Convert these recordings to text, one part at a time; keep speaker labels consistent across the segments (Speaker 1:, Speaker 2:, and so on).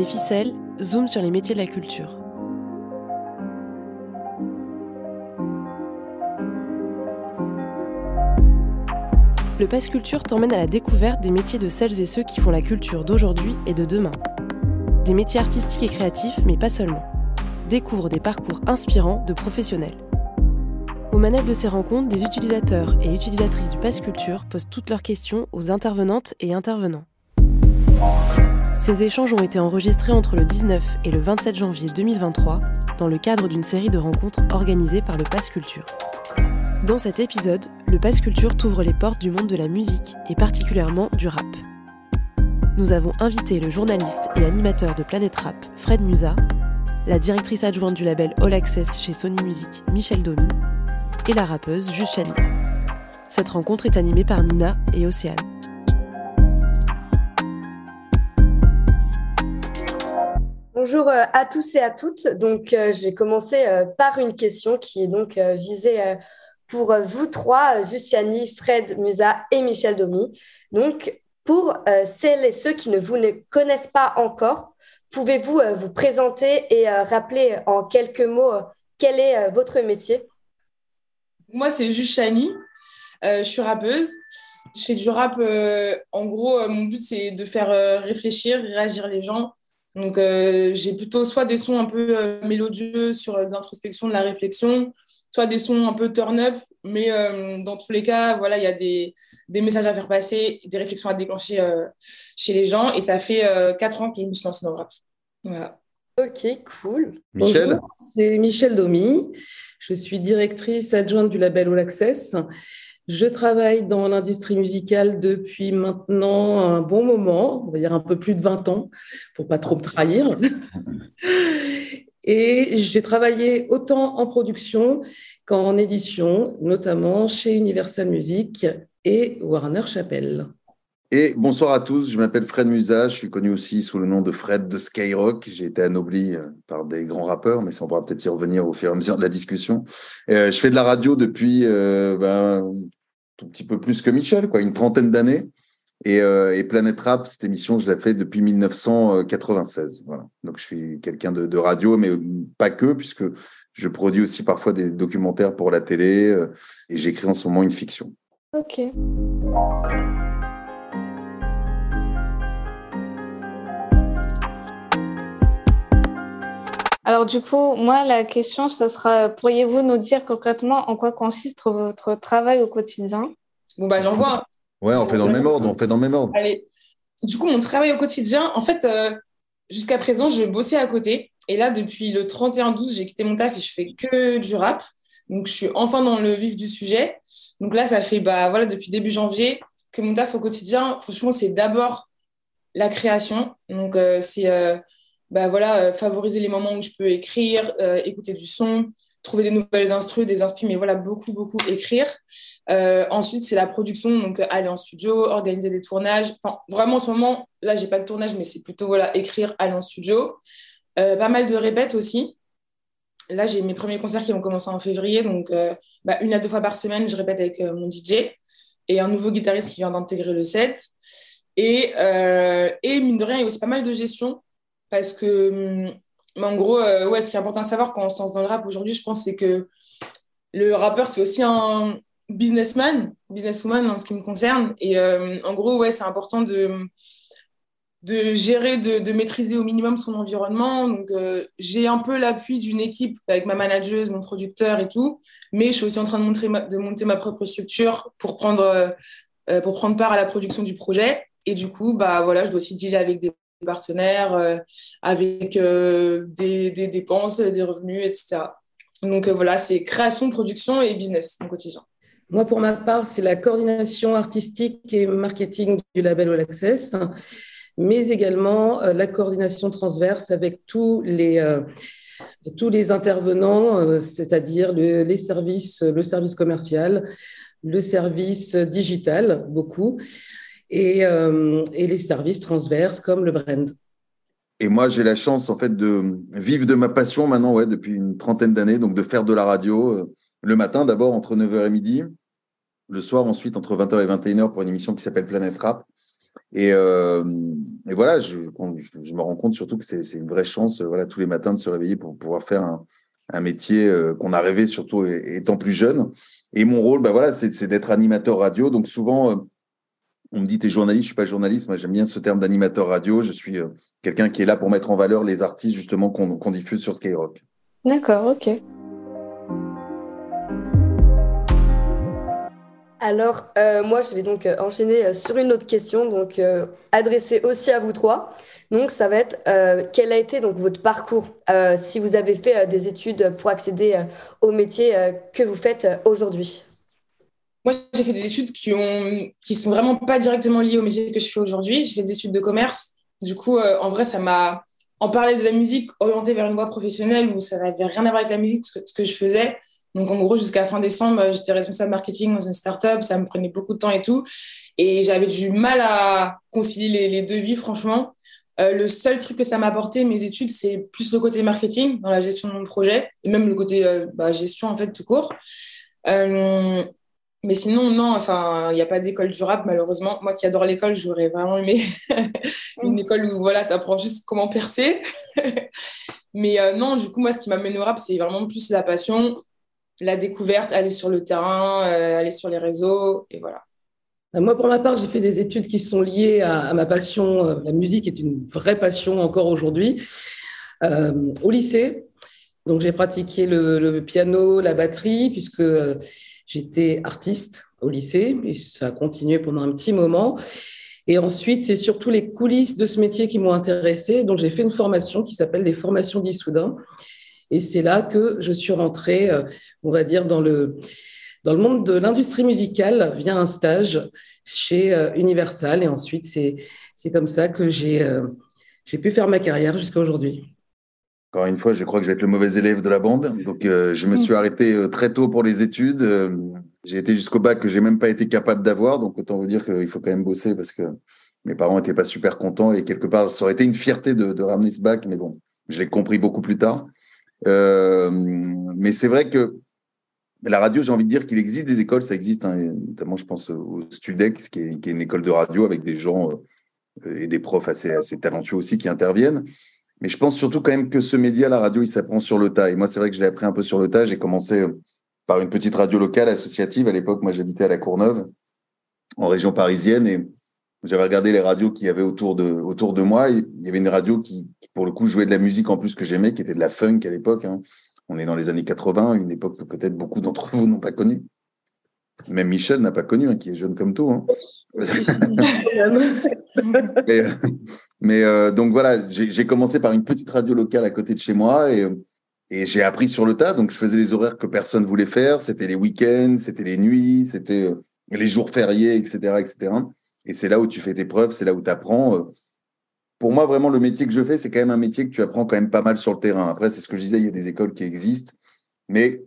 Speaker 1: Les ficelles, zoom sur les métiers de la culture. Le Pass Culture t'emmène à la découverte des métiers de celles et ceux qui font la culture d'aujourd'hui et de demain. Des métiers artistiques et créatifs, mais pas seulement. Découvre des parcours inspirants de professionnels. Aux manettes de ces rencontres, des utilisateurs et utilisatrices du Pass Culture posent toutes leurs questions aux intervenantes et intervenants. Ces échanges ont été enregistrés entre le 19 et le 27 janvier 2023 dans le cadre d'une série de rencontres organisées par le Pass Culture. Dans cet épisode, le Pass Culture t'ouvre les portes du monde de la musique et particulièrement du rap. Nous avons invité le journaliste et animateur de Planète Rap, Fred Musa, la directrice adjointe du label All Access chez Sony Music, Michel Domi, et la rappeuse Juste Chani. Cette rencontre est animée par Nina et Océane.
Speaker 2: Bonjour euh, à tous et à toutes. Donc, euh, je vais commencer euh, par une question qui est donc visée pour vous trois, Justiani, Fred Musa et Michel Domi. Donc, pour celles et ceux qui ne vous ne connaissent pas encore, pouvez-vous vous présenter et rappeler en quelques mots quel est votre métier?
Speaker 3: Moi, c'est Justiani. je suis rappeuse. Je fais du rap. en gros, mon but, c'est de faire réfléchir, réagir les gens donc, euh, j'ai plutôt soit des sons un peu euh, mélodieux sur euh, l'introspection, de la réflexion, soit des sons un peu turn-up, mais dans tous les cas, voilà, il y a des, des, messages à faire passer, des réflexions à déclencher chez les gens, et ça fait quatre ans que je me suis lancée dans le rap. Voilà.
Speaker 2: Ok, cool.
Speaker 4: Michel C'est Michel Domi. Je suis directrice adjointe du label All Access. Je travaille dans l'industrie musicale depuis maintenant un bon moment, on va dire un peu plus de 20 ans, pour pas trop me trahir. Et j'ai travaillé autant en production qu'en édition, notamment chez Universal Music et Warner Chappell.
Speaker 5: Et bonsoir à tous, je m'appelle Fred Musa, je suis connu aussi sous le nom de Fred de Skyrock. J'ai été anobli euh, par des grands rappeurs, mais ça on pourra peut-être y revenir au fur et à mesure de la discussion. Euh, je fais de la radio depuis euh, ben, tout petit peu plus que Michel, quoi, une trentaine d'années. Et, euh, Planète Rap, cette émission, je l'ai fait depuis 1996. Voilà. Donc, je suis quelqu'un de, radio, mais pas que, puisque je produis aussi parfois des documentaires pour la télé euh, et j'écris en ce moment une fiction.
Speaker 2: Ok.
Speaker 6: Alors du coup, moi, la question, ça sera, pourriez-vous nous dire concrètement en quoi consiste votre travail au quotidien?
Speaker 3: Bon, bah j'en vois.
Speaker 5: Ouais, on fait dans le même ordre, on fait dans le même ordre.
Speaker 3: Allez, du coup, mon travail au quotidien, en fait, euh, jusqu'à présent, je bossais à côté. Et là, depuis le 31-12, j'ai quitté mon taf et je fais que du rap. Donc, je suis enfin dans le vif du sujet. Donc là, ça fait, bah voilà, depuis début janvier que mon taf au quotidien, franchement, c'est d'abord la création. Donc, euh, c'est... Euh, bah voilà, euh, favoriser les moments où je peux écrire, euh, écouter du son, trouver des nouvelles instrus, des inspirations, mais voilà, beaucoup, beaucoup écrire. Euh, ensuite, c'est la production, donc aller en studio, organiser des tournages. Enfin, vraiment, en ce moment, là, j'ai pas de tournage, mais c'est plutôt, voilà, écrire, aller en studio. pas mal de répètes aussi. Là, j'ai mes premiers concerts qui vont commencer en février, donc bah, une à deux fois par semaine, je répète avec mon DJ et un nouveau guitariste qui vient d'intégrer le set. Et, et mine de rien, il y a aussi pas mal de gestion parce que, hum, en gros, euh, ouais, ce qui est important à savoir quand on se lance dans le rap aujourd'hui, je pense, c'est que le rappeur, c'est aussi un businessman, businesswoman en ce qui me concerne. Et euh, en gros, ouais, c'est important de, de gérer, de, maîtriser au minimum son environnement. Donc, euh, j'ai un peu l'appui d'une équipe avec ma manageuse, mon producteur et tout. Mais je suis aussi en train de, montrer de monter ma propre structure pour prendre, pour prendre part à la production du projet. Et du coup, bah, voilà, je dois aussi dealer avec des partenaires, euh, avec euh, des, dépenses, des revenus, etc. Donc euh, voilà, c'est création, production et business au quotidien.
Speaker 4: Moi, pour ma part, c'est la coordination artistique et marketing du label All Access, mais également la coordination transverse avec tous les, tous les intervenants, c'est-à-dire les services, le service commercial, le service digital, beaucoup, euh, et, les services transverses comme le brand.
Speaker 5: Et moi, j'ai la chance en fait de vivre de ma passion maintenant, ouais, depuis une trentaine d'années, donc de faire de la radio euh, le matin d'abord entre 9h et midi, le soir ensuite entre 20h et 21h pour une émission qui s'appelle Planète Rap. Et, voilà, je, me rends compte surtout que c'est une vraie chance, voilà, tous les matins de se réveiller pour pouvoir faire un, métier qu'on a rêvé, surtout étant plus jeune. Et mon rôle, bah voilà, c'est d'être animateur radio. Donc souvent, on me dit, tu es journaliste, je suis pas journaliste. Moi, j'aime bien ce terme d'animateur radio. Je suis quelqu'un qui est là pour mettre en valeur les artistes, justement, qu'on diffuse sur Skyrock.
Speaker 6: D'accord, ok.
Speaker 2: Alors, euh, moi, je vais donc euh, enchaîner euh, sur une autre question, donc adressée aussi à vous trois. Donc, ça va être quel a été donc votre parcours si vous avez fait des études pour accéder au métier que vous faites aujourd'hui?
Speaker 3: Moi, j'ai fait des études qui ont sont vraiment pas directement liées au métier que je fais aujourd'hui. J'ai fait des études de commerce. Du coup, en vrai, ça m'a en parler de la musique orientée vers une voie professionnelle où ça n'avait rien à voir avec la musique, ce que je faisais. Donc, en gros, jusqu'à fin décembre, euh, j'étais responsable marketing dans une startup. Ça me prenait beaucoup de temps et tout. Et j'avais du mal à concilier les, deux vies, franchement. Euh, le seul truc que ça m'a apporté, mes études, c'est plus le côté marketing dans la gestion de mon projet et même le côté euh, bah, gestion, en fait, tout court. Mais sinon, non, enfin, il n'y a pas d'école du rap, malheureusement. Moi qui adore l'école, j'aurais vraiment aimé une école où voilà, tu apprends juste comment percer. mais non, du coup, moi, ce qui m'amène au rap, c'est vraiment plus la passion, la découverte, aller sur le terrain, euh, aller sur les réseaux, et voilà.
Speaker 4: Euh, moi, pour ma part, j'ai fait des études qui sont liées à, ma passion. Euh, la musique est une vraie passion encore aujourd'hui. au lycée, donc j'ai pratiqué le, piano, la batterie, puisque j'étais artiste au lycée, et ça a continué pendant un petit moment. Et ensuite, c'est surtout les coulisses de ce métier qui m'ont intéressée. Donc, j'ai fait une formation qui s'appelle les formations d'Issoudun. Et c'est là que je suis rentrée, euh, on va dire, dans le, dans le monde de l'industrie musicale via un stage chez euh, Universal. Et ensuite, c'est, comme ça que euh, j'ai pu faire ma carrière jusqu'à aujourd'hui.
Speaker 5: Encore une fois, je crois que je vais être le mauvais élève de la bande. Donc, je me suis arrêté très tôt pour les études. j'ai été jusqu'au bac que j'ai même pas été capable d'avoir. Donc, autant vous dire qu'il faut quand même bosser parce que mes parents n'étaient pas super contents et quelque part, ça aurait été une fierté de, de ramener ce bac. Mais bon, je l'ai compris beaucoup plus tard. Euh, mais c'est vrai que la radio, j'ai envie de dire qu'il existe des écoles, ça existe, hein, notamment je pense au Studex, qui est, qui est, une école de radio avec des gens euh, et des profs assez, assez talentueux aussi qui interviennent. Mais je pense surtout quand même que ce média, la radio, il s'apprend sur le tas. Et moi, c'est vrai que je l'ai appris un peu sur le tas. J'ai commencé par une petite radio locale associative. À l'époque, moi, j'habitais à La Courneuve, en région parisienne. Et j'avais regardé les radios qu'il y avait autour de, autour de moi. Il y avait une radio qui, pour le coup, jouait de la musique en plus que j'aimais, qui était de la funk à l'époque. Hein. On est dans les années 80, une époque que peut-être beaucoup d'entre vous n'ont pas connue. Même Michel n'a pas connu, hein, qui est jeune comme tout. Hein. mais, euh, donc voilà, j'ai commencé par une petite radio locale à côté de chez moi et, et j'ai appris sur le tas. Donc je faisais les horaires que personne voulait faire. C'était les week-ends, c'était les nuits, c'était euh, les jours fériés, etc., etc. Et c'est là où tu fais tes preuves, c'est là où tu apprends. Euh. Pour moi, vraiment, le métier que je fais, c'est quand même un métier que tu apprends quand même pas mal sur le terrain. Après, c'est ce que je disais, il y a des écoles qui existent. Mais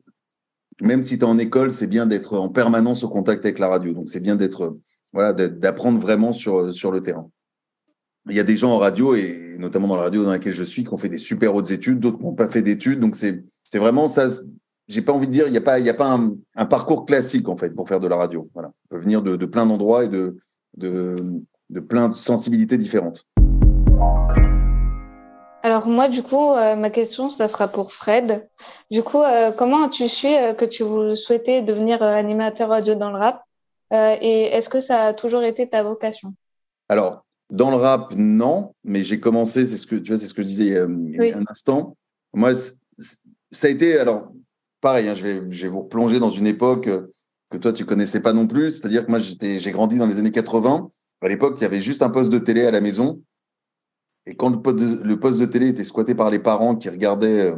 Speaker 5: même si tu es en école, c'est bien d'être en permanence au contact avec la radio. Donc, c'est bien d'être, voilà, d'apprendre vraiment sur, sur le terrain. Il y a des gens en radio, et notamment dans la radio dans laquelle je suis, qui ont fait des super hautes études, d'autres qui n'ont pas fait d'études. Donc, c'est vraiment ça. J'ai pas envie de dire, il n'y a pas, y a pas un, parcours classique, en fait, pour faire de la radio. Voilà. On peut venir de, de plein d'endroits et de, de, de plein de sensibilités différentes.
Speaker 6: Alors moi, du coup, euh, ma question, ça sera pour Fred. Du coup, euh, comment as-tu su euh, que tu souhaitais devenir animateur radio dans le rap? Et est-ce que ça a toujours été ta vocation?
Speaker 5: Alors, dans le rap, non, mais j'ai commencé, c'est ce que tu vois, c'est ce que je disais il y a un instant. Moi, ça a été, alors, pareil, hein, je, vais, je vais vous replonger dans une époque que toi, tu connaissais pas non plus. C'est-à-dire que moi, j'ai grandi dans les années 80. À l'époque, il y avait juste un poste de télé à la maison. Et quand le poste de, télé était squatté par les parents qui regardaient, euh,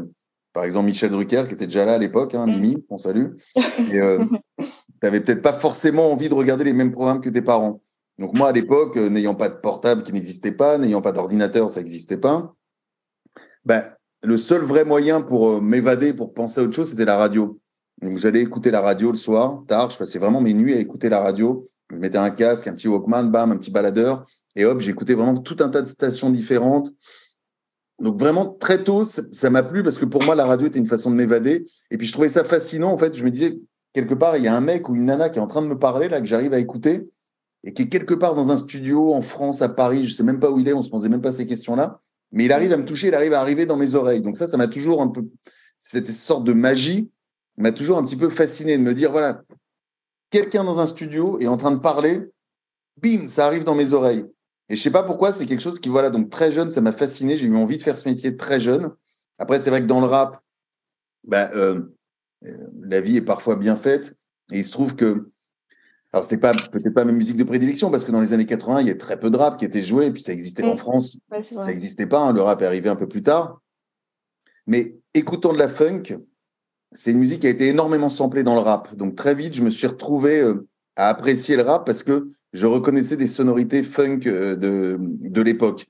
Speaker 5: par exemple, Michel Drucker, qui était déjà là à l'époque, hein, Mimi, on salue, et euh, tu n'avais peut-être pas forcément envie de regarder les mêmes programmes que tes parents. Donc moi, à l'époque, euh, n'ayant pas de portable qui n'existait pas, n'ayant pas d'ordinateur, ça n'existait pas, ben, le seul vrai moyen pour m'évader, pour penser à autre chose, c'était la radio. Donc j'allais écouter la radio le soir, tard, je passais vraiment mes nuits à écouter la radio. Je mettais un casque, un petit Walkman, bam, un petit baladeur, et hop, j'écoutais vraiment tout un tas de stations différentes. Donc vraiment très tôt, ça m'a plu parce que pour moi la radio était une façon de m'évader. Et puis je trouvais ça fascinant en fait. Je me disais quelque part il y a un mec ou une nana qui est en train de me parler là que j'arrive à écouter. et qui est quelque part dans un studio en France, à Paris, je sais même pas où il est, on se posait même pas ces questions-là, mais il arrive à me toucher, il arrive à arriver dans mes oreilles. Donc ça, ça m'a toujours un peu, cette sorte de magie m'a toujours un petit peu fasciné de me dire, voilà, quelqu'un dans un studio est en train de parler, bim, ça arrive dans mes oreilles. Et je sais pas pourquoi, c'est quelque chose qui, voilà, donc très jeune, ça m'a fasciné. J'ai eu envie de faire ce métier très jeune. Après, c'est vrai que dans le rap, bah, euh, euh, la vie est parfois bien faite. Et il se trouve que, alors c'était pas peut-être pas ma musique de prédilection parce que dans les années 80, il y a très peu de rap qui était joué, et puis ça existait en France, ça n'existait pas. Hein. le rap est arrivé un peu plus tard. Mais écoutant de la funk, c'est une musique qui a été énormément samplée dans le rap. Donc très vite, je me suis retrouvé euh, à apprécier le rap parce que je reconnaissais des sonorités funk euh, de, de l'époque.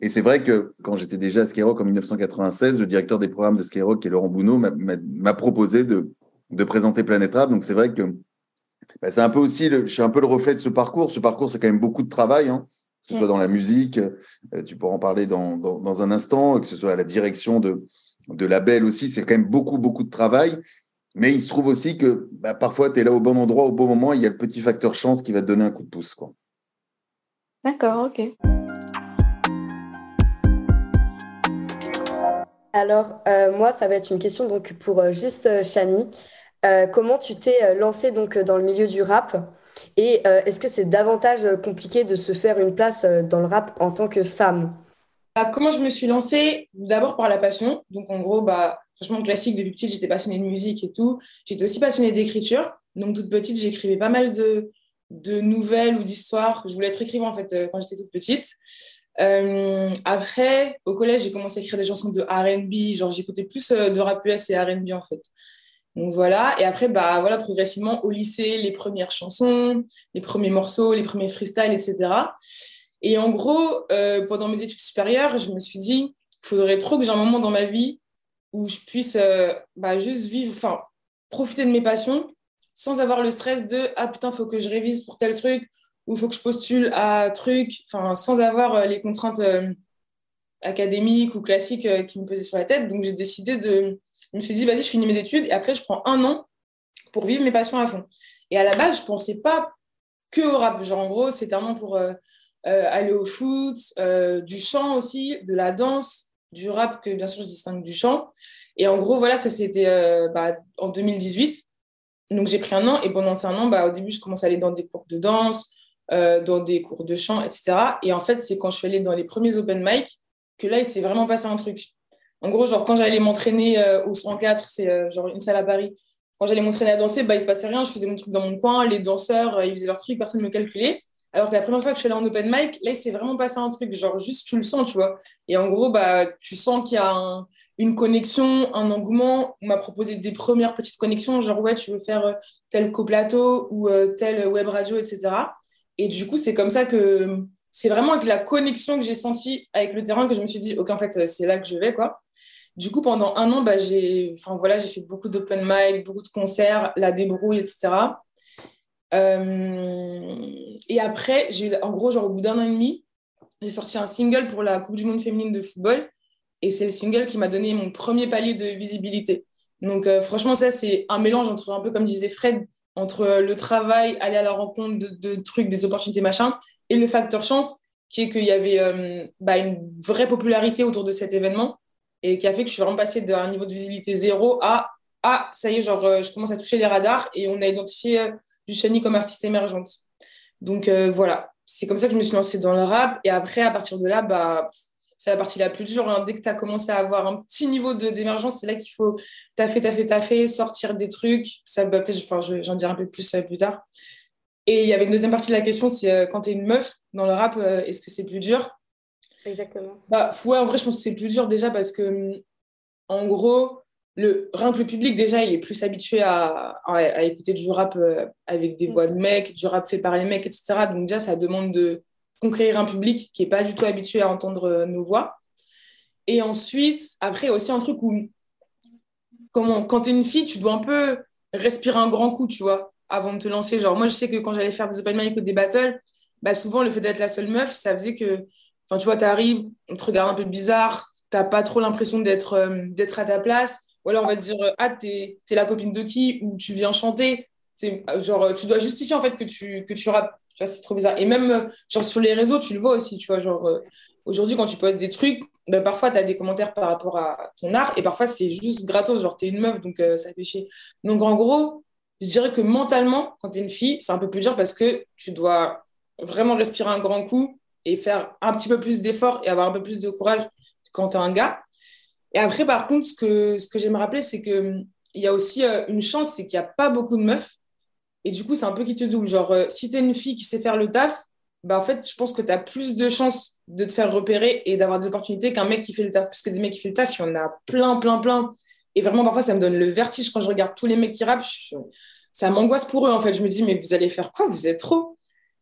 Speaker 5: Et c'est vrai que quand j'étais déjà à Skyrock en 1996, le directeur des programmes de Skyrock, qui est Laurent Bounot, m'a proposé de, de présenter Planète Rap. Donc c'est vrai que bah, c'est un peu aussi, le, je suis un peu le reflet de ce parcours. Ce parcours, c'est quand même beaucoup de travail, hein, que ce soit dans la musique, euh, tu pourras en parler dans, dans, dans, un instant, que ce soit à la direction de, de label aussi, c'est quand même beaucoup, beaucoup de travail. Mais il se trouve aussi que bah, parfois, tu es là au bon endroit, au bon moment, il y a le petit facteur chance qui va te donner un coup de pouce.
Speaker 6: D'accord, ok.
Speaker 2: Alors, euh, moi, ça va être une question donc, pour euh, juste euh, Chani. comment tu t'es lancé donc, dans le milieu du rap? Et est-ce que c'est davantage compliqué de se faire une place dans le rap en tant que femme?
Speaker 3: Bah, comment je me suis lancée? D'abord par la passion. Donc, en gros, bah, franchement, classique, depuis petite, j'étais passionnée de musique et tout. J'étais aussi passionnée d'écriture. Donc, toute petite, j'écrivais pas mal de, de nouvelles ou d'histoires. Je voulais être écrivain, en fait, euh, quand j'étais toute petite. Euh, après, au collège, j'ai commencé à écrire des chansons de R&B. Genre, j'écoutais plus euh, de rap US et R&B, en fait. Donc voilà, et après, bah voilà, progressivement au lycée, les premières chansons, les premiers morceaux, les premiers freestyles, etc. Et en gros, pendant mes études supérieures, je me suis dit, il faudrait trop que j'ai un moment dans ma vie où je puisse euh, bah, juste vivre, enfin, profiter de mes passions sans avoir le stress de ah putain, faut que je révise pour tel truc ou faut que je postule à truc, enfin, sans avoir euh, les contraintes académiques ou classiques qui me pesaient sur la tête. Donc j'ai décidé de. Je me suis dit, vas-y, je finis mes études et après, je prends un an pour vivre mes passions à fond. Et à la base, je pensais pas que au rap. Genre, en gros, c'était un an pour euh, aller au foot, euh, du chant aussi, de la danse, du rap que bien sûr je distingue du chant. Et en gros, voilà, ça c'était euh, bah, en 2018. Donc j'ai pris un an et pendant un an, bah, au début, je commençais à aller dans des cours de danse, dans des cours de chant, etc. Et en fait, c'est quand je suis allée dans les premiers open mic que là, il s'est vraiment passé un truc. En gros, genre quand j'allais m'entraîner au 104, c'est genre une salle à Paris, quand j'allais m'entraîner à danser, bah, il se passait rien, je faisais mon truc dans mon coin, les danseurs, ils faisaient leur truc, personne ne me calculait. Alors que la première fois que je suis allée en open mic, là, il s'est vraiment passé un truc, genre juste tu le sens, tu vois. Et en gros, bah, tu sens qu'il y a une connexion, un engouement. On m'a proposé des premières petites connexions, genre ouais, tu veux faire euh, tel coplateau ou euh, tel web radio, etc. Et du coup, c'est comme ça que c'est vraiment avec la connexion que j'ai sentie avec le terrain que je me suis dit, ok, en fait, c'est là que je vais, quoi. Du coup, pendant un an, bah, j'ai voilà, fait beaucoup d'open mic, beaucoup de concerts, la débrouille, etc. Euh, et après, en gros, genre au bout d'un an et demi, j'ai sorti un single pour la Coupe du Monde féminine de football. Et c'est le single qui m'a donné mon premier palier de visibilité. Donc, euh, franchement, ça, c'est un mélange entre, un peu comme disait Fred, entre le travail, aller à la rencontre de, trucs, des opportunités, machin, et le facteur chance, qui est qu'il y avait euh, bah, une vraie popularité autour de cet événement et qui a fait que je suis vraiment passée d'un niveau de visibilité zéro à ah, ça y est, genre, je commence à toucher les radars et on a identifié du Shani comme artiste émergente. Donc euh, voilà, c'est comme ça que je me suis lancée dans le rap. Et après, à partir de là, bah, c'est la partie la plus dure. Hein. Dès que tu as commencé à avoir un petit niveau d'émergence, c'est là qu'il faut taffer, taffer, taffer, sortir des trucs. Ça, bah, peut-être, enfin, j'en dirai un peu plus euh, plus tard. Et il y avait une deuxième partie de la question, c'est euh, quand tu es une meuf dans le rap, est-ce que c'est plus dur?
Speaker 2: Exactement.
Speaker 3: Bah, ouais, en vrai, je pense que c'est plus dur déjà parce que, en gros, le, rien que le public, déjà, il est plus habitué à, à, écouter du rap euh, avec des mm. voix de mecs, du rap fait par les mecs, etc. Donc, déjà, ça demande de conquérir un public qui n'est pas du tout habitué à entendre euh, nos voix. Et ensuite, après, aussi un truc où, comment, quand tu es une fille, tu dois un peu respirer un grand coup, tu vois, avant de te lancer. Genre, moi, je sais que quand j'allais faire des open mic ou des battles, bah, souvent, le fait d'être la seule meuf, ça faisait que, enfin, tu vois, tu arrives, on te regarde un peu bizarre, tu n'as pas trop l'impression d'être euh, d'être à ta place ou alors on va te dire, ah, t'es es la copine de qui? Ou tu viens chanter. Genre, tu dois justifier en fait que tu, que tu Tu vois, c'est trop bizarre. Et même, genre, sur les réseaux, tu le vois aussi, tu vois, genre, aujourd'hui, quand tu postes des trucs, ben, parfois, tu as des commentaires par rapport à ton art, et parfois, c'est juste gratos, genre, t'es une meuf, donc ça fait chier. Donc, en gros, je dirais que mentalement, quand tu es une fille, c'est un peu plus dur parce que tu dois vraiment respirer un grand coup et faire un petit peu plus d'efforts et avoir un peu plus de courage quand tu es un gars. Et après, par contre, ce que, j'aime rappeler, c'est qu'il y a aussi euh, une chance, c'est qu'il n'y a pas beaucoup de meufs. Et du coup, c'est un peu qui te double. Genre, euh, si tu es une fille qui sait faire le taf, bah, en fait, je pense que tu as plus de chances de te faire repérer et d'avoir des opportunités qu'un mec qui fait le taf. Parce que des mecs qui font le taf, il y en a plein, plein, plein. Et vraiment, parfois, ça me donne le vertige quand je regarde tous les mecs qui rappent. Ça m'angoisse pour eux, en fait. Je me dis, mais vous allez faire quoi? Vous êtes trop.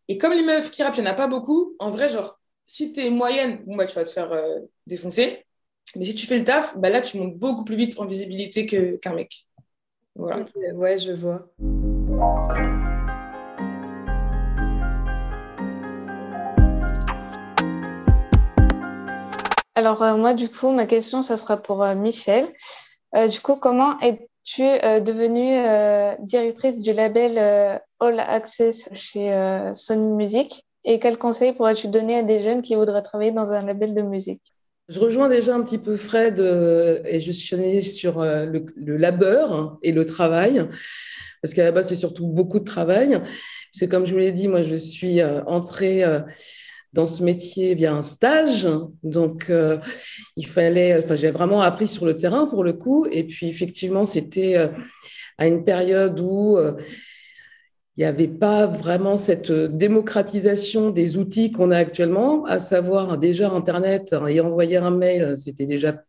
Speaker 3: Et comme les meufs qui rappent, il n'y en a pas beaucoup, en vrai, genre, si tu es moyenne, bon, bah, tu vas te faire euh, défoncer. Mais si tu fais le taf, bah, là, tu montes beaucoup plus vite en visibilité qu'un mec.
Speaker 2: Voilà. ouais, je vois.
Speaker 6: Alors, euh, moi, du coup, ma question, ça sera pour euh, Michel. du coup, comment es-tu devenue directrice du label All Access chez euh, Sony Music? Et quels conseils pourrais-tu donner à des jeunes qui voudraient travailler dans un label de musique?
Speaker 4: Je rejoins déjà un petit peu Fred euh, et je suis sur euh, le, labeur et le travail, parce qu'à la base, c'est surtout beaucoup de travail. Parce que comme je vous l'ai dit, moi, je suis entrée dans ce métier via un stage. Donc, il fallait, enfin, j'ai vraiment appris sur le terrain pour le coup. Et puis, effectivement, c'était à une période où il n'y avait pas vraiment cette démocratisation des outils qu'on a actuellement, à savoir déjà Internet et envoyer un mail, c'était déjà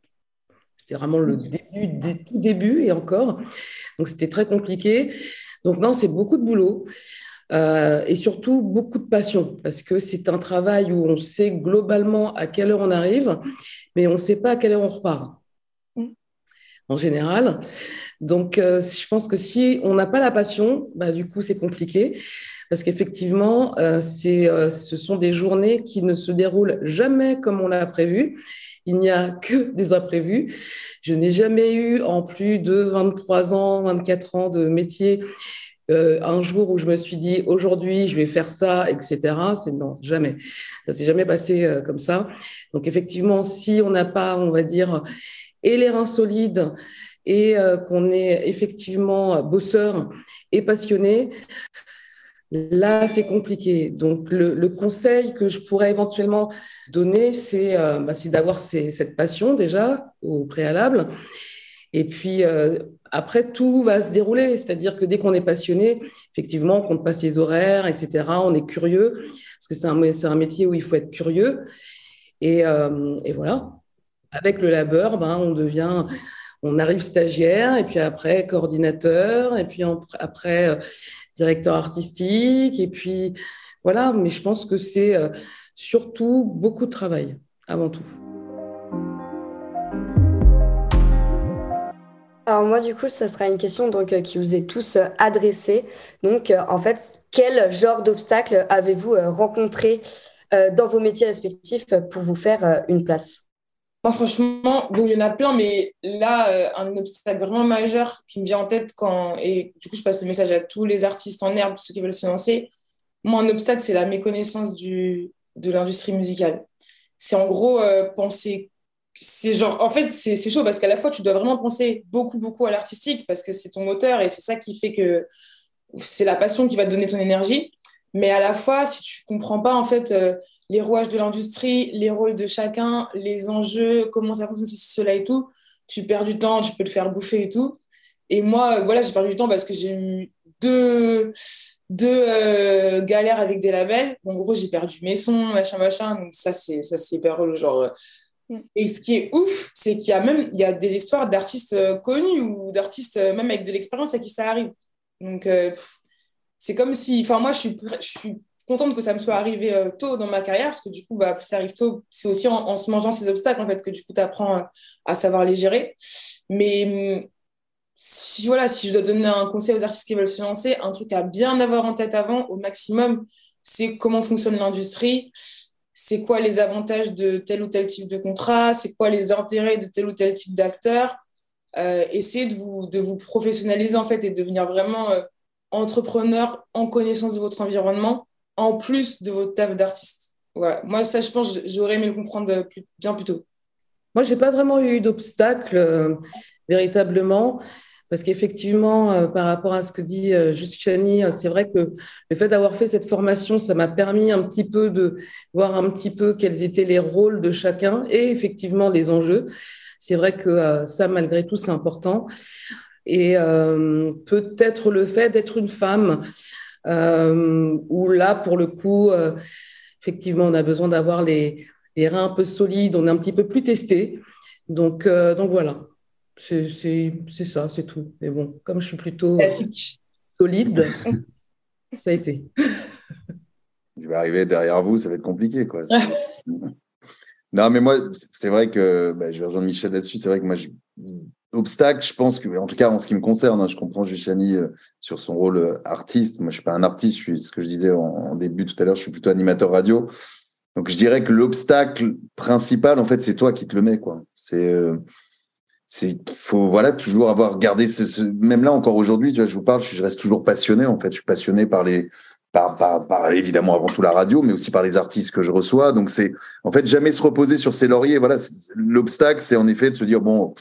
Speaker 4: c'était vraiment le début, des tout début et encore. Donc c'était très compliqué. Donc non, c'est beaucoup de boulot. Euh, et surtout beaucoup de passion, parce que c'est un travail où on sait globalement à quelle heure on arrive, mais on ne sait pas à quelle heure on repart. En général. Donc, euh, je pense que si on n'a pas la passion, bah, du coup, c'est compliqué. Parce qu'effectivement, euh, euh, ce sont des journées qui ne se déroulent jamais comme on l'a prévu. Il n'y a que des imprévus. Je n'ai jamais eu, en plus de 23 ans, 24 ans de métier, un jour où je me suis dit aujourd'hui je vais faire ça, etc. C'est non, jamais. Ça s'est jamais passé comme ça. Donc effectivement, si on n'a pas, on va dire, et les reins solides et euh, qu'on est effectivement bosseur et passionné, là, c'est compliqué. Donc, le, conseil que je pourrais éventuellement donner, c'est euh, bah, d'avoir cette passion déjà au préalable. Et puis, euh, après, tout va se dérouler. C'est-à-dire que dès qu'on est passionné, effectivement, on compte pas ses horaires, etc. On est curieux, parce que c'est un, métier où il faut être curieux. Et voilà. Avec le labeur, ben, on devient on arrive stagiaire, et puis après coordinateur, et puis après euh, directeur artistique, et puis voilà. Mais je pense que c'est euh, surtout beaucoup de travail avant tout.
Speaker 2: Alors moi du coup ça sera une question donc euh, qui vous est tous adressée. Donc en fait quel genre d'obstacles avez-vous rencontré dans vos métiers respectifs pour vous faire une place?
Speaker 3: Moi, franchement, bon, il y en a plein, mais là, euh, un obstacle vraiment majeur qui me vient en tête quand. Et du coup, je passe le message à tous les artistes en herbe, ceux qui veulent se lancer. Moi, un obstacle, c'est la méconnaissance du, de l'industrie musicale. C'est en gros euh, penser. C'est genre, en fait, c'est chaud parce qu'à la fois, tu dois vraiment penser beaucoup, beaucoup à l'artistique parce que c'est ton moteur et c'est ça qui fait que c'est la passion qui va te donner ton énergie. Mais à la fois, si tu comprends pas, en fait, euh, les rouages de l'industrie, les rôles de chacun, les enjeux, comment ça fonctionne, ceci, cela et tout, tu perds du temps, tu peux te faire bouffer et tout. Et moi, voilà, j'ai perdu du temps parce que j'ai eu deux, deux euh, galères avec des labels. En gros, j'ai perdu mes sons, machin, machin. Donc ça, c'est, ça, c'est hyper relou. Genre, euh. mm. et ce qui est ouf, c'est qu'il y a même il y a des histoires d'artistes euh, connus ou d'artistes même avec de l'expérience à qui ça arrive. Donc, c'est comme si, enfin, moi, je suis, je suis contente que ça me soit arrivé euh, tôt dans ma carrière, parce que du coup, bah, ça arrive tôt. C'est aussi en, se mangeant ces obstacles, en fait, que du coup, tu apprends euh, à, savoir les gérer. Mais si, voilà, si je dois donner un conseil aux artistes qui veulent se lancer, un truc à bien avoir en tête avant, au maximum, c'est comment fonctionne l'industrie, c'est quoi les avantages de tel ou tel type de contrat, c'est quoi les intérêts de tel ou tel type d'acteur. Euh, essayez de vous, de vous professionnaliser, en fait, et devenir vraiment entrepreneur en connaissance de votre environnement en plus de votre table d'artiste. Moi, ça, je pense, j'aurais aimé le comprendre bien plus tôt.
Speaker 4: Moi, j'ai pas vraiment eu d'obstacle euh, véritablement. Parce qu'effectivement, euh, par rapport à ce que dit euh, c'est vrai que le fait d'avoir fait cette formation, ça m'a permis un petit peu de voir un petit peu quels étaient les rôles de chacun et effectivement les enjeux. C'est vrai que euh, ça, malgré tout, c'est important. Et peut-être le fait d'être une femme, où là, pour le coup, effectivement, on a besoin d'avoir les, les, reins un peu solides, on est un petit peu plus testé. Donc, donc voilà. C'est ça, c'est tout. Mais bon, comme je suis plutôt solide, ça a été.
Speaker 5: Je vais arriver derrière vous, ça va être compliqué. Quoi. non, mais moi, c'est vrai que bah, je vais rejoindre Michel là-dessus. C'est vrai que moi, je... obstacle, je pense que, en tout cas, en ce qui me concerne, hein, je comprends Juchani euh, sur son rôle euh, artiste. Moi, je suis pas un artiste, je suis ce que je disais en, début tout à l'heure, je suis plutôt animateur radio. Donc, je dirais que l'obstacle principal, en fait, c'est toi qui te le mets. quoi. C'est. Euh, c'est qu'il faut voilà toujours avoir gardé ce, même là encore aujourd'hui tu vois je vous parle je, reste toujours passionné en fait je suis passionné par les par, par, par, évidemment avant tout la radio mais aussi par les artistes que je reçois donc c'est en fait jamais se reposer sur ses lauriers voilà l'obstacle c'est en effet de se dire bon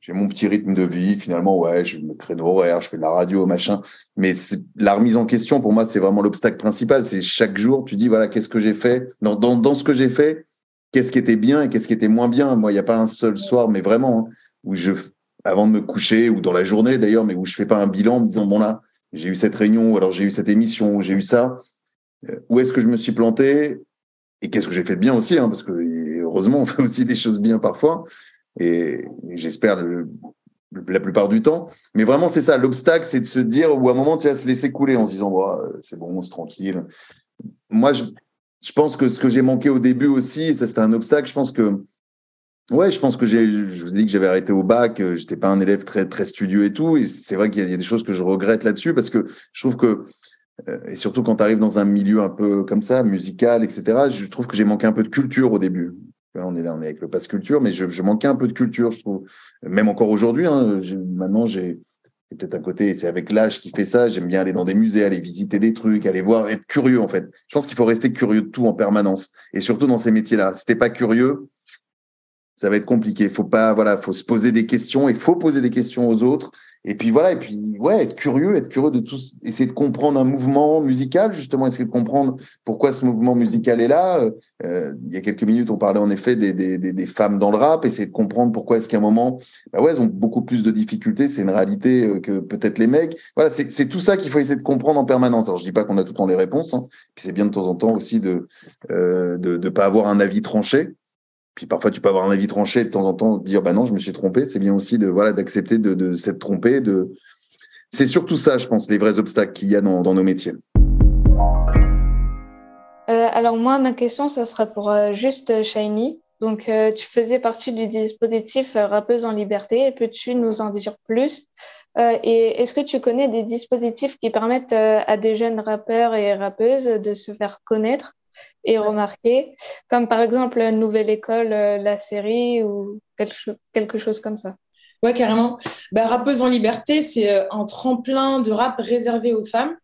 Speaker 5: j'ai mon petit rythme de vie finalement ouais je me créneau horaire je fais de la radio machin. Mais la remise en question pour moi c'est vraiment l'obstacle principal. C'est chaque jour tu dis voilà qu'est-ce que j'ai fait? Dans, ce que j'ai fait qu'est-ce qui était bien et qu'est-ce qui était moins bien? Moi il n'y a pas un seul soir mais vraiment hein, où je, avant de me coucher ou dans la journée d'ailleurs, mais où je fais pas un bilan en me disant bon là, j'ai eu cette réunion, ou alors j'ai eu cette émission, ou j'ai eu ça. Euh, où est-ce que je me suis planté? Et qu'est-ce que j'ai fait de bien aussi, hein, parce que heureusement on fait aussi des choses bien parfois et, j'espère la plupart du temps. Mais vraiment c'est ça, l'obstacle, c'est de se dire ou à un moment tu vas se laisser couler en se disant c'est bon, c'est tranquille. Moi je, pense que ce que j'ai manqué au début aussi, ça c'était un obstacle. Je pense que Ouais, je pense que j'ai, je vous ai dit que j'avais arrêté au bac, euh, j'étais pas un élève très très studieux et tout, et c'est vrai qu'il y, a des choses que je regrette là-dessus parce que je trouve que euh, et surtout quand tu arrives dans un milieu un peu comme ça, musical, etc. Je trouve que j'ai manqué un peu de culture au début. On est là, on est avec le passe culture, mais je, manquais un peu de culture, je trouve. Même encore aujourd'hui, hein, maintenant j'ai peut-être un côté, c'est avec l'âge qui fait ça. J'aime bien aller dans des musées, aller visiter des trucs, aller voir, être curieux en fait. Je pense qu'il faut rester curieux de tout en permanence, et surtout dans ces métiers-là. Si t'es pas curieux, ça va être compliqué. Faut pas, voilà, faut se poser des questions. Il faut poser des questions aux autres. Et puis voilà, et puis ouais, être curieux, être curieux de tout, essayer de comprendre un mouvement musical, justement, essayer de comprendre pourquoi ce mouvement musical est là. Euh, il y a quelques minutes, on parlait en effet des, des, des, femmes dans le rap, essayer de comprendre pourquoi est-ce qu'à un moment, bah ouais, elles ont beaucoup plus de difficultés. C'est une réalité euh, que peut-être les mecs. Voilà, c'est tout ça qu'il faut essayer de comprendre en permanence. Alors je dis pas qu'on a tout le temps les réponses, hein. puis c'est bien de temps en temps aussi de euh, de, de pas avoir un avis tranché. Puis parfois, tu peux avoir un avis tranché de temps en temps, dire bah non, je me suis trompé. C'est bien aussi de voilà d'accepter de, de s'être trompé. De... C'est surtout ça, je pense, les vrais obstacles qu'il y a dans, nos métiers.
Speaker 6: Euh, alors moi, ma question, ça sera pour euh, juste Shiny. Donc, euh, tu faisais partie du dispositif Rappeuse en Liberté. Peux-tu nous en dire plus? Et est-ce que tu connais des dispositifs qui permettent à des jeunes rappeurs et rappeuses de se faire connaître? Et remarqué, comme par exemple Nouvelle École, euh, la série ou quelque, chose comme ça.
Speaker 3: Ouais, carrément. Bah, Rappeuse en liberté, c'est euh, un tremplin de rap réservé aux femmes.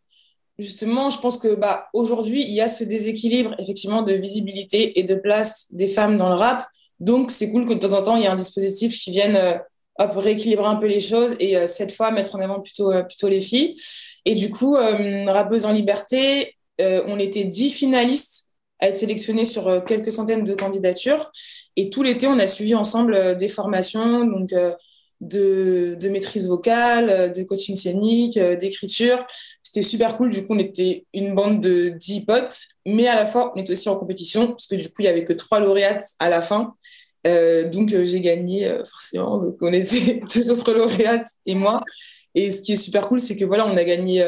Speaker 3: Justement, je pense que bah, aujourd'hui, il y a ce déséquilibre effectivement de visibilité et de place des femmes dans le rap. Donc, c'est cool que de temps en temps, il y ait un dispositif qui vienne euh, rééquilibrer un peu les choses et cette fois mettre en avant plutôt, plutôt les filles. Et du coup, Rappeuse en liberté, on était dix finalistes à être sélectionné sur euh, quelques centaines de candidatures. Et tout l'été, on a suivi ensemble euh, des formations donc, euh, de, de maîtrise vocale, de coaching scénique, d'écriture. C'était super cool. Du coup, on était une bande de 10 potes, mais à la fois, on était aussi en compétition, parce que du coup, il n'y avait que trois lauréates à la fin. donc, j'ai gagné forcément. Donc, on était deux autres lauréates et moi. Et ce qui est super cool, c'est que voilà, on a gagné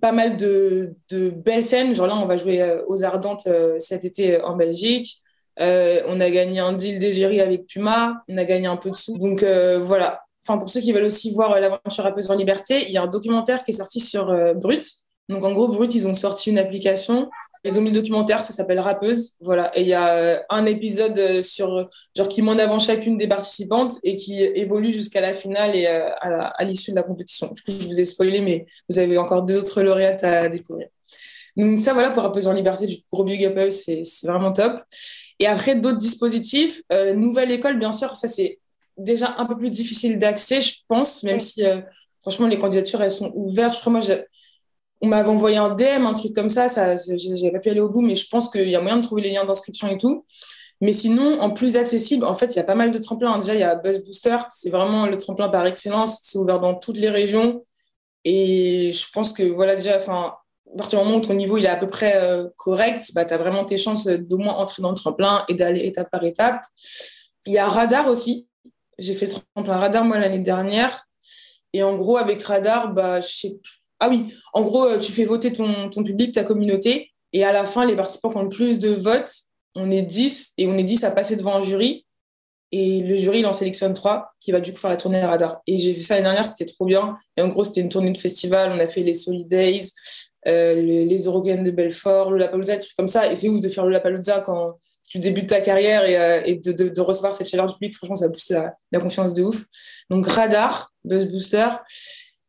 Speaker 3: pas mal de, de, belles scènes. Genre là, on va jouer euh, aux Ardentes euh, cet été euh, en Belgique. on a gagné un deal d'égérie avec Puma. On a gagné un peu de sous. Donc voilà. Enfin, pour ceux qui veulent aussi voir l'aventure rappeuse en liberté, il y a un documentaire qui est sorti sur Brut. Donc en gros, Brut, ils ont sorti une application et donc le documentaire, ça s'appelle Rappeuse. Voilà. Et il y a euh, un épisode euh, sur, genre, qui met en avant chacune des participantes et qui évolue jusqu'à la finale et euh, à l'issue de la compétition. Du coup, je vous ai spoilé, mais vous avez encore deux autres lauréates à découvrir. Donc ça, voilà, pour Rappeuse en Liberté, du gros big up c'est vraiment top. Et après, d'autres dispositifs. Euh, nouvelle école, bien sûr, ça c'est déjà un peu plus difficile d'accès, je pense, même si euh, franchement les candidatures elles sont ouvertes. Je crois moi, on m'avait envoyé un DM, un truc comme ça, ça j'ai pas pu aller au bout, mais je pense qu'il y a moyen de trouver les liens d'inscription et tout. Mais sinon, en plus accessible, en fait, il y a pas mal de tremplins. Déjà, il y a Buzz Booster, c'est vraiment le tremplin par excellence. C'est ouvert dans toutes les régions. Et je pense que, voilà, déjà, enfin, à partir du moment où ton niveau il est à peu près euh, correct, bah, tu as vraiment tes chances d'au moins entrer dans le tremplin et d'aller étape par étape. Il y a Radar aussi. J'ai fait le tremplin Radar, moi, l'année dernière. Et en gros, avec Radar, bah, je sais Ah oui, en gros, euh, tu fais voter ton, ton public, ta communauté. Et à la fin, les participants qui ont le plus de votes, on est 10 et on est 10 à passer devant un jury. Et le jury, il en sélectionne trois qui va du coup faire la tournée radar. Et j'ai fait ça l'année dernière, c'était trop bien. Et en gros, c'était une tournée de festival. On a fait les Solid Days, euh, les, Eurogames de Belfort, le Lapalooza, des trucs comme ça. Et c'est ouf de faire le Lapalooza quand tu débutes ta carrière et, euh, de, recevoir cette chaleur du public. Franchement, ça booste la, la confiance de ouf. Donc, radar, Buzz Booster.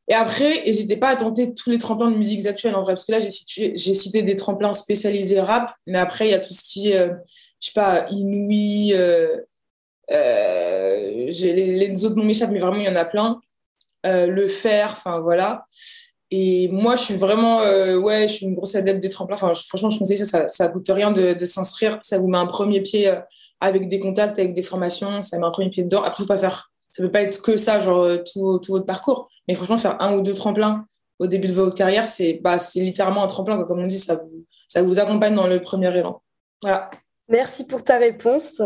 Speaker 3: Et après, n'hésitez pas à tenter tous les tremplins de musiques actuelles en vrai, parce que là, j'ai cité des tremplins spécialisés rap, mais après, il y a tout ce qui est, euh, je sais pas, Inouï, euh, euh, les, autres noms m'échappent, mais vraiment, il y en a plein. le fer, enfin voilà. Et moi, je suis vraiment, ouais, je suis une grosse adepte des tremplins. Franchement, je conseille ça, ça, ça coûte rien de, s'inscrire. Ça vous met un premier pied avec des contacts, avec des formations, ça met un premier pied dedans. Après, il faut pas faire ça peut pas être que ça, genre euh, tout, tout votre parcours. Mais franchement, faire un ou deux tremplins au début de votre carrière, c'est bah, littéralement un tremplin. Comme on dit, ça vous, ça vous accompagne dans le premier élan. Voilà.
Speaker 2: Merci pour ta réponse.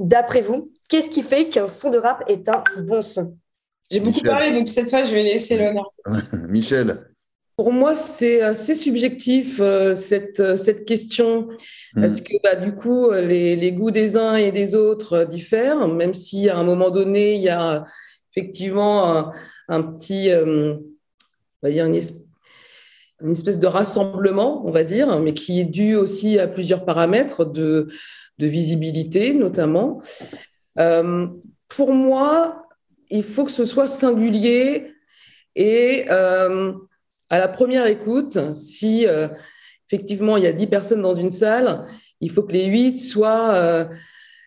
Speaker 2: D'après vous, qu'est-ce qui fait qu'un son de rap est un bon son?
Speaker 3: J'ai beaucoup parlé, donc cette fois, je vais laisser l'honneur.
Speaker 5: Michel.
Speaker 4: Pour moi, c'est assez subjectif, euh, cette, euh, cette question, hmm. parce que bah, du coup, les, les, goûts des uns et des autres diffèrent, même si à un moment donné, il y a effectivement un, petit, euh, on va dire une, une, espèce de rassemblement, on va dire, mais qui est dû aussi à plusieurs paramètres de, de visibilité, notamment. Euh, pour moi, il faut que ce soit singulier et euh, à la première écoute, si euh, effectivement il y a 10 personnes dans une salle, il faut que les 8 soient, euh,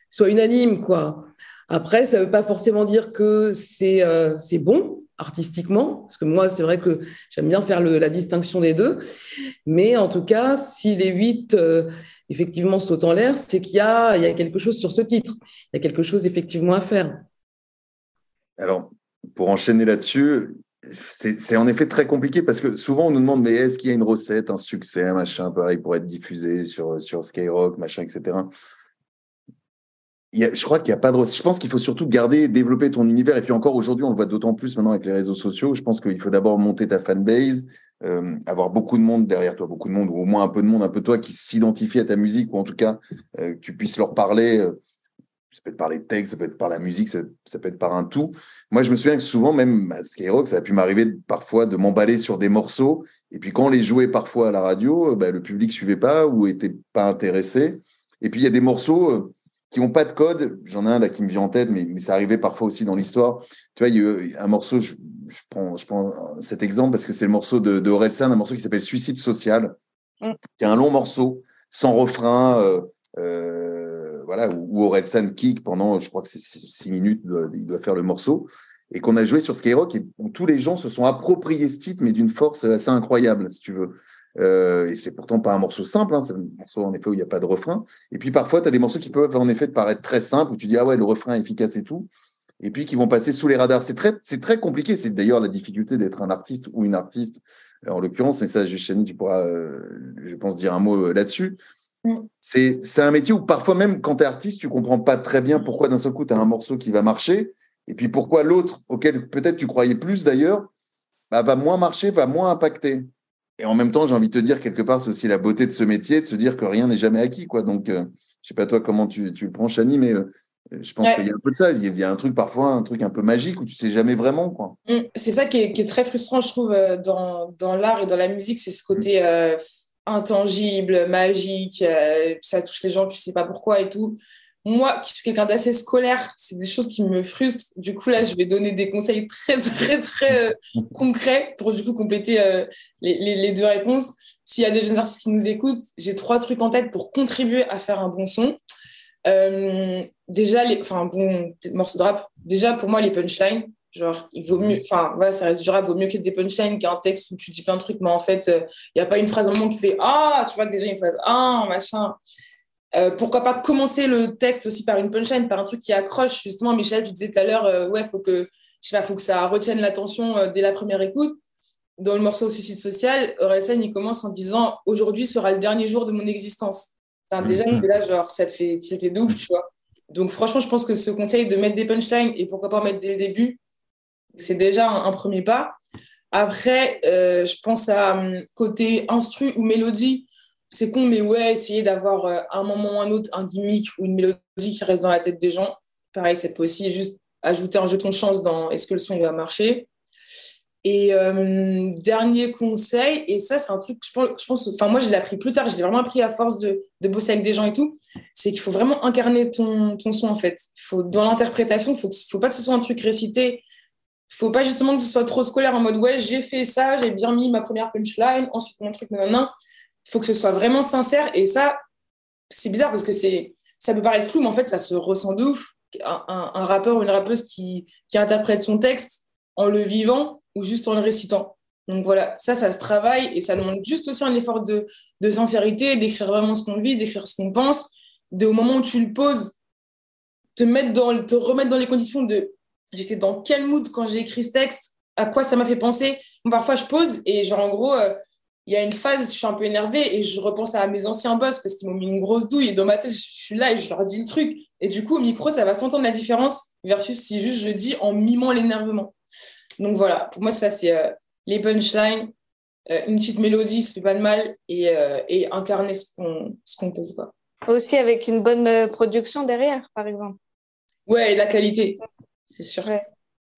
Speaker 4: soient unanimes. Quoi. Après, ça ne veut pas forcément dire que c'est euh, c'est bon artistiquement, parce que moi, c'est vrai que j'aime bien faire la distinction des deux. Mais en tout cas, si les 8 effectivement sautent en l'air, c'est qu'il y y a quelque chose sur ce titre. Il y a quelque chose effectivement à faire.
Speaker 5: Alors, pour enchaîner là-dessus, c'est en effet très compliqué parce que souvent on nous demande mais est-ce qu'il y a une recette, un succès, un machin pareil pour être diffusé sur, sur Skyrock, machin, etc. je crois qu'il n'y a pas de recette. Je pense qu'il faut surtout garder, développer ton univers. Et puis encore aujourd'hui, on le voit d'autant plus maintenant avec les réseaux sociaux. Je pense qu'il faut d'abord monter ta fanbase, euh, avoir beaucoup de monde derrière toi, beaucoup de monde, ou au moins un peu de monde, un peu toi qui s'identifie à ta musique, ou en tout cas euh, que tu puisses leur parler. Euh, ça peut être par les textes, ça peut être par la musique, ça, peut être par un tout. Moi, je me souviens que souvent, même à Skyrock, ça a pu m'arriver parfois de m'emballer sur des morceaux. Et puis, quand on les jouait parfois à la radio, bah, le public ne suivait pas ou était pas intéressé. Et puis, il y a des morceaux euh, qui n'ont pas de code. J'en ai un là qui me vient en tête, mais, mais ça arrivait parfois aussi dans l'histoire. Tu vois, il y a eu un morceau, je, prends, je prends cet exemple parce que c'est le morceau de, de Orelsan, un morceau qui s'appelle Suicide social, mm. qui est un long morceau, sans refrain. Euh, euh, voilà, où, Orelsan kick pendant, je crois que c'est six minutes, il doit faire le morceau, et qu'on a joué sur Skyrock, et où tous les gens se sont appropriés ce titre, mais d'une force assez incroyable, si tu veux. Euh, et c'est pourtant pas un morceau simple, hein, c'est un morceau en effet où il n'y a pas de refrain. Et puis parfois, tu as des morceaux qui peuvent en effet te paraître très simples, où tu dis, ah ouais, le refrain est efficace et tout, et puis qui vont passer sous les radars. C'est très, très compliqué. C'est d'ailleurs la difficulté d'être un artiste ou une artiste, en l'occurrence, mais ça, Chani, tu pourras, euh, je pense, dire un mot euh, là-dessus. C'est un métier où parfois même quand tu es artiste, tu comprends pas très bien pourquoi d'un seul coup tu as un morceau qui va marcher et puis pourquoi l'autre, auquel peut-être tu croyais plus d'ailleurs, bah, va moins marcher, va moins impacter. Et en même temps, j'ai envie de te dire, quelque part, c'est aussi la beauté de ce métier, de se dire que rien n'est jamais acquis. Quoi. Donc, euh, je sais pas toi comment tu, tu le prends, Chani, mais euh, je pense qu'il y a un peu de ça. Il y a un truc parfois, un truc un peu magique où tu sais jamais vraiment. quoi.
Speaker 3: Mm. C'est ça qui est, très frustrant, je trouve, euh, dans, dans l'art et dans la musique, c'est ce côté intangible, magique, euh, ça touche les gens, tu sais pas pourquoi et tout. moi, qui suis quelqu'un d'assez scolaire, c'est des choses qui me frustrent. Du coup, là, je vais donner des conseils très, très, très euh, concrets pour du coup compléter euh, les, deux réponses. S'il y a des jeunes artistes qui nous écoutent, j'ai trois trucs en tête pour contribuer à faire un bon son. Déjà, enfin, bon, morceau de rap. Déjà, pour moi, les punchlines, genre, il vaut mieux, enfin, voilà, ça reste du rap, vaut mieux que des punchlines qu'un texte où tu dis plein de trucs, mais en fait, il n'y a pas une phrase un moment qui fait Ah, tu vois, déjà une phrase Ah, machin. Euh, pourquoi pas commencer le texte aussi par une punchline, par un truc qui accroche. Justement, Michel, tu disais tout à l'heure, euh, ouais, faut que, je sais pas, faut que ça retienne l'attention euh, dès la première écoute. Dans le morceau Suicide social, Orelsan, il commence en disant Aujourd'hui sera le dernier jour de mon existence. déjà, mm là, genre, ça te fait tilter double, tu vois. Donc, franchement, je pense que ce conseil de mettre des punchlines et pourquoi pas en mettre dès le début, c'est déjà un, premier pas. Après, je pense à hum, côté instru ou mélodie c'est con, mais ouais, essayer d'avoir euh, un moment ou un autre un gimmick ou une mélodie qui reste dans la tête des gens. Pareil, c'est possible. Juste ajouter un jeton de chance dans est-ce que le son va marcher? Et euh, dernier conseil, et ça, c'est un truc, je pense, je enfin, moi, je l'ai appris plus tard, je l'ai vraiment appris à force de, de, bosser avec des gens et tout, c'est qu'il faut vraiment incarner ton, ton son, en fait. Dans l'interprétation, il faut, faut pas que ce soit un truc récité. Faut pas justement que ce soit trop scolaire en mode, ouais, j'ai fait ça, j'ai bien mis ma première punchline, ensuite mon truc, non, non. Faut que ce soit vraiment sincère. Et ça, c'est bizarre parce que c'est, ça peut paraître flou, mais en fait, ça se ressent de ouf. Un, rappeur ou une rappeuse qui, qui interprète son texte en le vivant ou juste en le récitant. Donc voilà, ça, ça se travaille et ça demande juste aussi un effort de, de sincérité, d'écrire vraiment ce qu'on vit, d'écrire ce qu'on pense, de, au moment où tu le poses, te, mettre dans, te remettre dans les conditions de j'étais dans quel mood quand j'ai écrit ce texte, à quoi ça m'a fait penser? parfois, je pose et genre, en gros, euh, il y a une phase, je suis un peu énervée et je repense à mes anciens boss parce qu'ils m'ont mis une grosse douille et dans ma tête, je suis là et je leur dis le truc. Et du coup, au micro, ça va s'entendre la différence versus si juste je dis en mimant l'énervement. Donc voilà, pour moi, ça, c'est euh, les punchlines, euh, une petite mélodie, ça fait pas de mal et, et incarner ce qu'on pose. Quoi.
Speaker 6: Aussi avec une bonne production derrière, par exemple.
Speaker 3: Ouais, et la qualité, c'est sûr.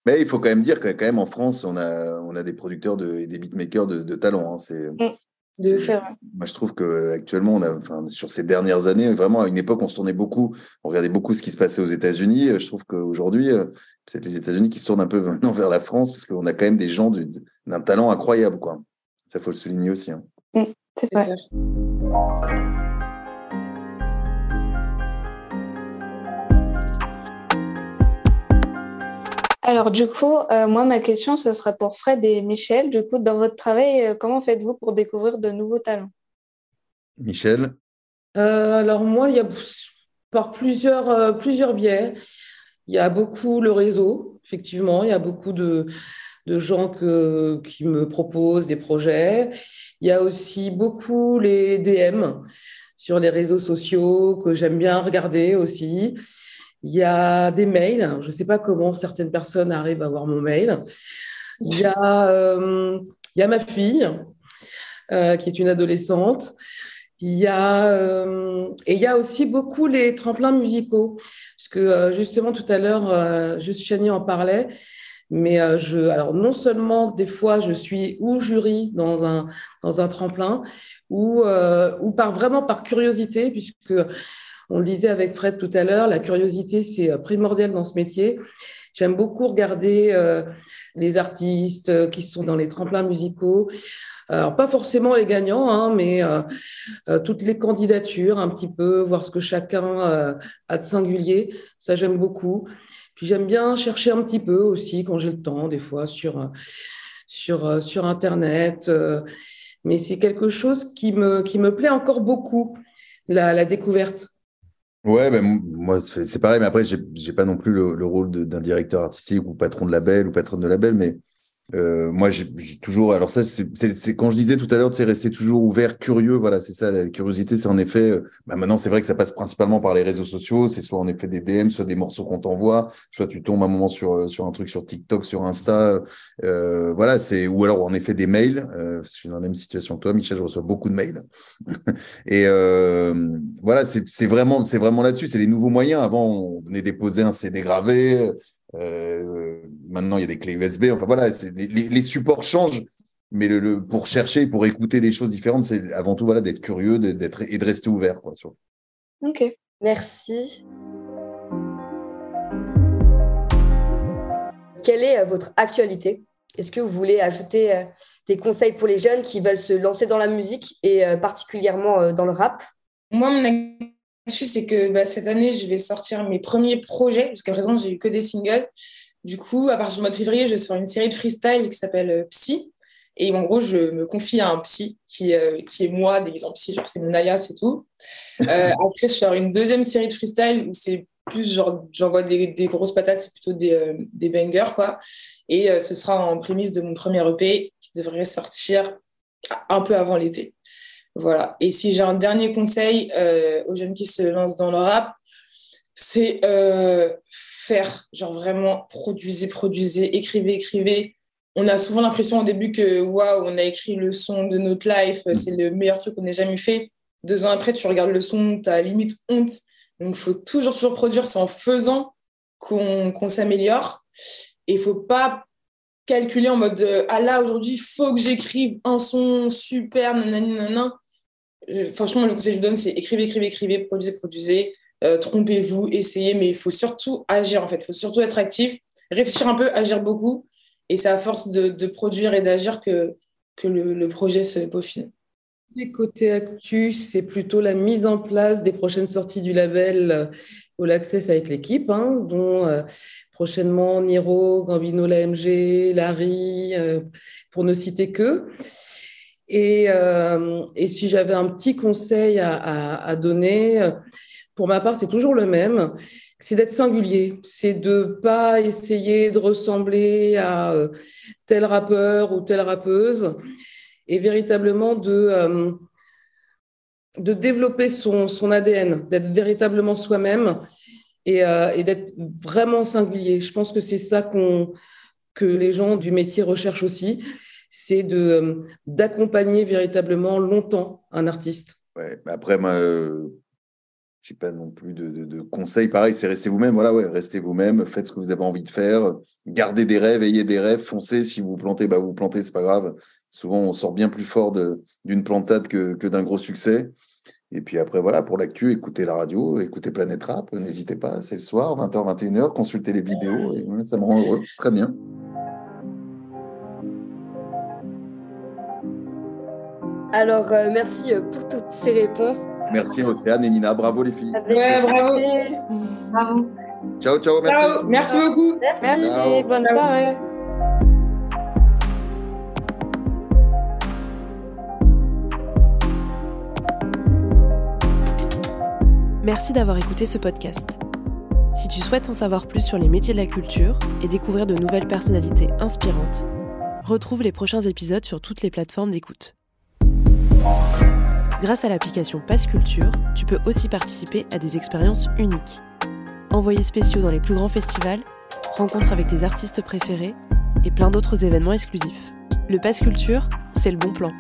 Speaker 5: Mais il faut quand même dire que quand même en France, on a, on a des producteurs de, et des beatmakers de, de talent. Hein. C'est, mm.
Speaker 6: de faire.
Speaker 5: Moi, je trouve qu'actuellement, on a, enfin, sur ces dernières années, vraiment, à une époque, on se tournait beaucoup, on regardait beaucoup ce qui se passait aux États-Unis. Je trouve qu'aujourd'hui, euh, c'est les États-Unis qui se tournent un peu maintenant vers la France, parce qu'on a quand même des gens d'un talent incroyable. Quoi. Ça, faut le souligner aussi. Hein.
Speaker 6: Mm, c'est vrai. Alors du coup, euh, moi, ma question, ce sera pour Fred et Michel. Du coup, dans votre travail, euh, comment faites-vous pour découvrir de nouveaux talents?
Speaker 5: Michel?
Speaker 4: Euh, Alors moi, il y a par plusieurs, plusieurs biais. Il y a beaucoup le réseau, effectivement. Il y a beaucoup de, gens qui me proposent des projets. Il y a aussi beaucoup les DM sur les réseaux sociaux que j'aime bien regarder aussi. Il y a des mails. Je ne sais pas comment certaines personnes arrivent à voir mon mail. Il y a, euh, il y a ma fille, euh, qui est une adolescente. Il y a, euh, et il y a aussi beaucoup les tremplins musicaux. Parce que justement, tout à l'heure, juste Chani en parlait. Mais je, alors non seulement des fois je suis ou jury dans un, dans un tremplin, ou, ou par, vraiment par curiosité, puisque on le disait avec Fred tout à l'heure, la curiosité, c'est euh, primordial dans ce métier. J'aime beaucoup regarder euh, les artistes euh, qui sont dans les tremplins musicaux. Alors, pas forcément les gagnants, hein, mais toutes les candidatures, un petit peu, voir ce que chacun a de singulier. Ça, j'aime beaucoup. Puis j'aime bien chercher un petit peu aussi, quand j'ai le temps, des fois, sur, sur, sur Internet. mais c'est quelque chose qui me, qui me plaît encore beaucoup, la, la découverte.
Speaker 5: Ouais, ben, moi, c'est pareil, mais après, j'ai pas non plus le, le rôle d'un directeur artistique ou patron de label ou patronne de label, mais euh, moi, j'ai toujours. Alors ça, c'est quand je disais tout à l'heure, c'est rester toujours ouvert, curieux. Voilà, c'est ça. La curiosité, c'est en effet. Euh, bah maintenant, c'est vrai que ça passe principalement par les réseaux sociaux. C'est soit en effet des DM, soit des morceaux qu'on t'envoie, soit tu tombes un moment sur euh, sur un truc sur TikTok, sur Insta. Euh, voilà, c'est ou alors en effet des mails. Euh, je suis dans la même situation que toi, Michel. Je reçois beaucoup de mails. Et voilà, c'est vraiment c'est vraiment là-dessus. C'est les nouveaux moyens. Avant, on venait déposer un CD gravé. Euh, maintenant, il y a des clés USB. Enfin voilà, les, supports changent, mais pour chercher, pour écouter des choses différentes, c'est avant tout voilà d'être curieux, et de rester ouvert quoi. Sur...
Speaker 6: Ok,
Speaker 2: merci. Quelle est euh, votre actualité? Est-ce que vous voulez ajouter euh, des conseils pour les jeunes qui veulent se lancer dans la musique et particulièrement dans le rap?
Speaker 3: Moi, c'est que bah, cette année, je vais sortir mes premiers projets. Jusqu'à présent, j'ai eu que des singles. Du coup, à partir du mois de février, je vais faire une série de freestyle qui s'appelle Psy. Et en gros, je me confie à un psy qui, euh, qui est moi, déguisant psy, genre c'est mon alias et tout. Euh, après, je sors une deuxième série de freestyle où c'est plus genre, j'envoie des, des, grosses patates, c'est plutôt des, euh, des, bangers, quoi. Et ce sera en prémisse de mon premier EP qui devrait sortir un peu avant l'été. Voilà. Et si j'ai un dernier conseil aux jeunes qui se lancent dans le rap, c'est faire, genre vraiment produisez, produisez, écrivez, écrivez on a souvent l'impression au début que waouh, on a écrit le son de notre life, c'est le meilleur truc qu'on ait jamais fait. Deux ans après, tu regardes le son, tu as limite honte. Donc, il faut toujours, toujours produire. C'est en faisant qu'on s'améliore. Et il faut pas calculer en mode ah là, aujourd'hui, il faut que j'écrive un son super, nanani, nanana. Euh, franchement, le conseil que je donne, c'est écrivez, écrivez, écrivez, produisez, produisez. Euh, trompez-vous, essayez, mais il faut surtout agir en fait. Il faut surtout être actif, réfléchir un peu, agir beaucoup et c'est à force de, produire et d'agir que, que le, projet se peaufine.
Speaker 4: Côté actu, c'est plutôt la mise en place des prochaines sorties du label All Access avec l'équipe, hein, dont euh, prochainement Niro, Gambino l'AMG, Larry, euh, pour ne citer que. Et, euh, et si j'avais un petit conseil à, donner, pour ma part, c'est toujours le même c'est d'être singulier, c'est de pas essayer de ressembler à euh, tel rappeur ou telle rappeuse, et véritablement de, euh, de développer son, ADN, d'être véritablement soi-même et, euh, d'être vraiment singulier. Je pense que c'est ça que les gens du métier recherchent aussi, c'est de, d'accompagner véritablement longtemps un artiste.
Speaker 5: Ouais, après, moi, je n'ai pas non plus de, conseils. Pareil, c'est rester vous-même. Voilà, ouais, restez vous-même, faites ce que vous avez envie de faire, gardez des rêves, ayez des rêves, foncez. Si vous vous plantez, bah vous, plantez, c'est pas grave. Souvent, on sort bien plus fort d'une plantade que, d'un gros succès. Et puis après, voilà, pour l'actu, écoutez la radio, écoutez Planète Rap, n'hésitez pas, c'est le soir, 20h, 21h, consultez les vidéos, ça me rend heureux. Très bien.
Speaker 2: Alors, euh, merci euh, pour toutes ces réponses.
Speaker 5: Merci Océane et Nina. Bravo les filles.
Speaker 3: Ouais, bravo.
Speaker 6: Bravo.
Speaker 5: Ciao, ciao. Merci.
Speaker 3: Ciao. Merci beaucoup.
Speaker 6: Merci. Bonne soirée.
Speaker 1: Merci d'avoir écouté ce podcast. Si tu souhaites en savoir plus sur les métiers de la culture et découvrir de nouvelles personnalités inspirantes, retrouve les prochains épisodes sur toutes les plateformes d'écoute. Grâce à l'application Passe Culture, tu peux aussi participer à des expériences uniques. Envoyés spéciaux dans les plus grands festivals, rencontres avec tes artistes préférés et plein d'autres événements exclusifs. Le Passe Culture, c'est le bon plan.